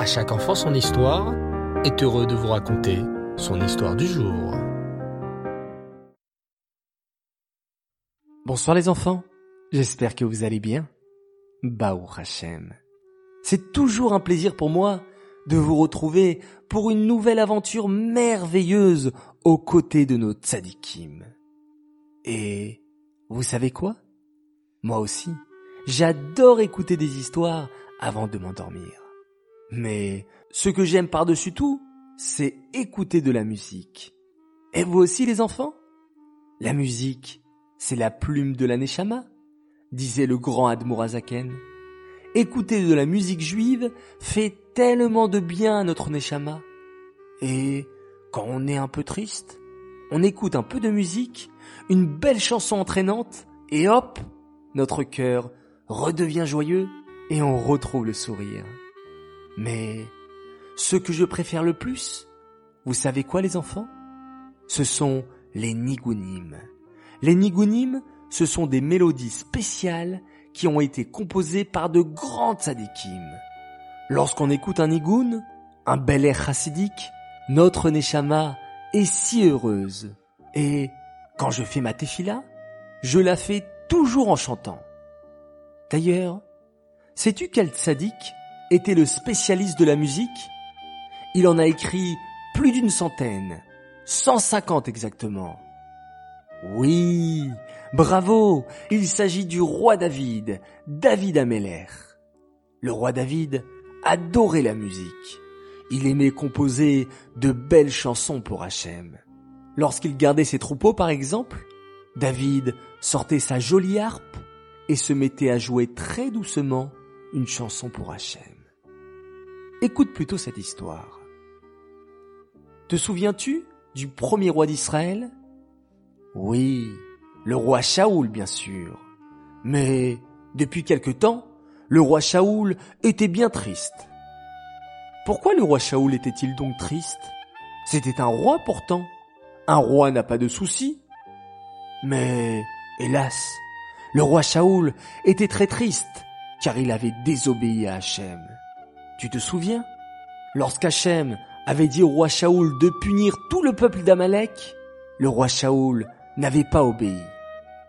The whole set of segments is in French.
À chaque enfant son histoire est heureux de vous raconter son histoire du jour. Bonsoir les enfants, j'espère que vous allez bien. Baou Hachem. C'est toujours un plaisir pour moi de vous retrouver pour une nouvelle aventure merveilleuse aux côtés de nos tzadikim. Et vous savez quoi? Moi aussi, j'adore écouter des histoires avant de m'endormir. Mais ce que j'aime par-dessus tout, c'est écouter de la musique. Et vous aussi les enfants? La musique, c'est la plume de la Neshama, disait le grand Admorazaken. Écouter de la musique juive fait tellement de bien à notre Neshama. Et quand on est un peu triste, on écoute un peu de musique, une belle chanson entraînante, et hop, notre cœur redevient joyeux et on retrouve le sourire. Mais ce que je préfère le plus, vous savez quoi les enfants? Ce sont les nigunim. Les nigunim, ce sont des mélodies spéciales qui ont été composées par de grands tzadikim. Lorsqu'on écoute un nigoun, un bel air chassidique, notre neshama est si heureuse. Et quand je fais ma tefila, je la fais toujours en chantant. D'ailleurs, sais-tu quel tzaddik était le spécialiste de la musique Il en a écrit plus d'une centaine, 150 exactement. Oui, bravo, il s'agit du roi David, David Ameller. Le roi David adorait la musique. Il aimait composer de belles chansons pour Hachem. Lorsqu'il gardait ses troupeaux par exemple, David sortait sa jolie harpe et se mettait à jouer très doucement une chanson pour Hachem. Écoute plutôt cette histoire. Te souviens-tu du premier roi d'Israël? Oui, le roi Shaoul bien sûr. Mais depuis quelque temps, le roi Shaoul était bien triste. Pourquoi le roi Shaoul était-il donc triste? C'était un roi pourtant. Un roi n'a pas de soucis. Mais, hélas, le roi Shaoul était très triste car il avait désobéi à Hachem. Tu te souviens? Lorsqu'Hachem avait dit au roi Shaoul de punir tout le peuple d'Amalek, le roi Shaoul n'avait pas obéi.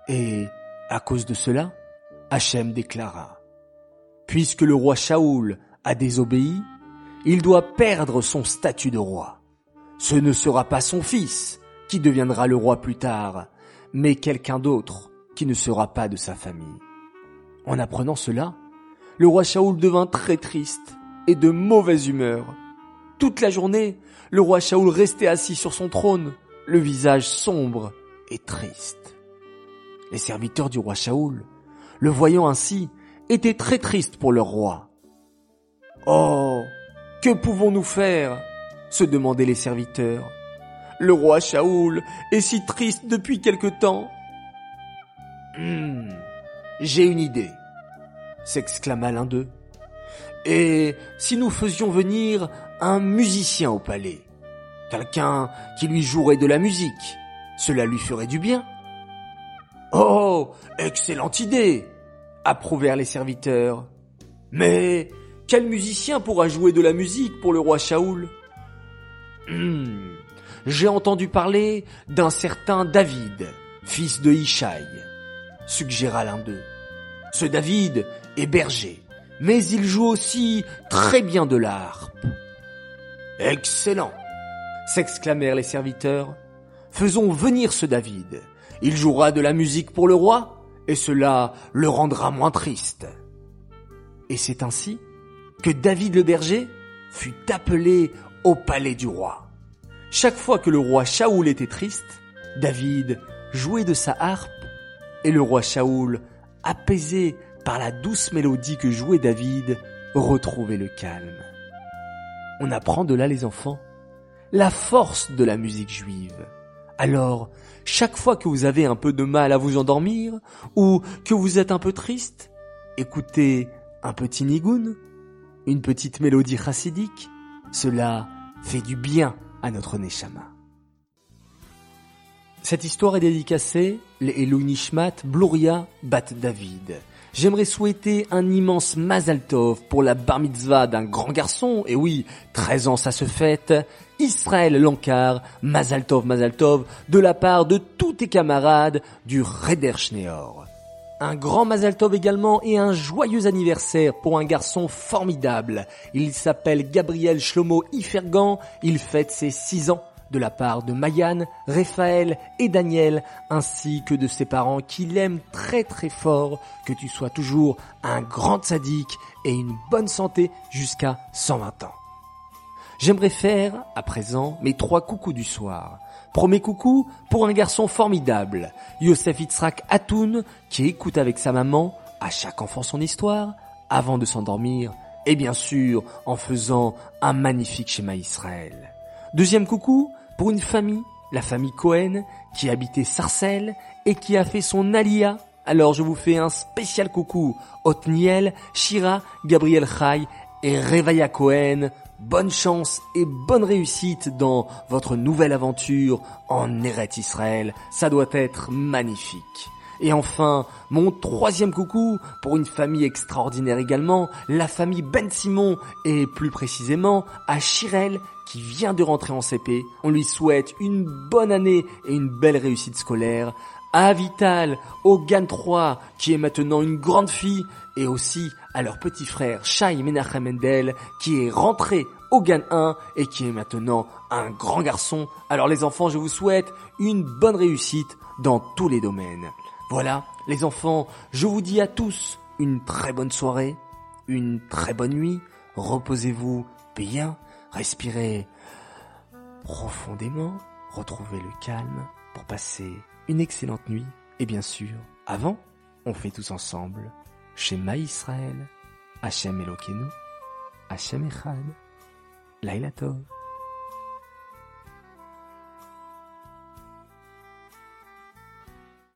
Et, à cause de cela, Hachem déclara, Puisque le roi Shaoul a désobéi, il doit perdre son statut de roi. Ce ne sera pas son fils qui deviendra le roi plus tard, mais quelqu'un d'autre qui ne sera pas de sa famille. En apprenant cela, le roi Shaoul devint très triste et de mauvaise humeur. Toute la journée, le roi Shaoul restait assis sur son trône, le visage sombre et triste. Les serviteurs du roi Shaoul, le voyant ainsi, étaient très tristes pour leur roi. Oh, que pouvons-nous faire? se demandaient les serviteurs. Le roi Shaoul est si triste depuis quelque temps. Hmm, j'ai une idée, s'exclama l'un d'eux. Et si nous faisions venir un musicien au palais, quelqu'un qui lui jouerait de la musique, cela lui ferait du bien. Oh, excellente idée, approuvèrent les serviteurs. Mais quel musicien pourra jouer de la musique pour le roi Shaoul? Hmm, J'ai entendu parler d'un certain David, fils de Ishaï, suggéra l'un d'eux. Ce David est berger, mais il joue aussi très bien de la harpe. Excellent s'exclamèrent les serviteurs. Faisons venir ce David. Il jouera de la musique pour le roi, et cela le rendra moins triste. Et c'est ainsi que David le berger fut appelé au palais du roi. Chaque fois que le roi Shaoul était triste, David jouait de sa harpe, et le roi Shaoul apaisé par la douce mélodie que jouait David, retrouvait le calme. On apprend de là les enfants la force de la musique juive. Alors, chaque fois que vous avez un peu de mal à vous endormir, ou que vous êtes un peu triste, écoutez un petit nigoun, une petite mélodie chassidique, cela fait du bien à notre neshama. Cette histoire est dédicacée les Nishmat Bluria Bat David, j'aimerais souhaiter un immense Mazal Tov pour la bar mitzvah d'un grand garçon, et oui, 13 ans ça se fête, Israël Lankar, Mazal Tov, de la part de tous tes camarades du Reder Schneor. Un grand Mazal Tov également et un joyeux anniversaire pour un garçon formidable. Il s'appelle Gabriel Shlomo Ifergan, il fête ses 6 ans de la part de Mayan, Raphaël et Daniel, ainsi que de ses parents qui l'aiment très très fort, que tu sois toujours un grand sadique et une bonne santé jusqu'à 120 ans. J'aimerais faire, à présent, mes trois coucous du soir. Premier coucou pour un garçon formidable, Yosef Itzrak Atoun, qui écoute avec sa maman, à chaque enfant son histoire, avant de s'endormir, et bien sûr en faisant un magnifique schéma Israël. Deuxième coucou pour une famille, la famille Cohen, qui habitait Sarcelles et qui a fait son alia. Alors je vous fais un spécial coucou, Otniel, Shira, Gabriel Chai et Revaya Cohen, bonne chance et bonne réussite dans votre nouvelle aventure en Eret Israël. Ça doit être magnifique. Et enfin, mon troisième coucou pour une famille extraordinaire également, la famille Ben Simon et plus précisément à Chirel qui vient de rentrer en CP. On lui souhaite une bonne année et une belle réussite scolaire. À Vital, au GAN 3 qui est maintenant une grande fille et aussi à leur petit frère Shai Menachem Mendel qui est rentré au GAN 1 et qui est maintenant un grand garçon. Alors les enfants, je vous souhaite une bonne réussite dans tous les domaines. Voilà, les enfants, je vous dis à tous une très bonne soirée, une très bonne nuit, reposez-vous bien, respirez profondément, retrouvez le calme pour passer une excellente nuit. Et bien sûr, avant, on fait tous ensemble Shema Israël, Hachem Elokeinu, Hachem Echad, Laila Tov.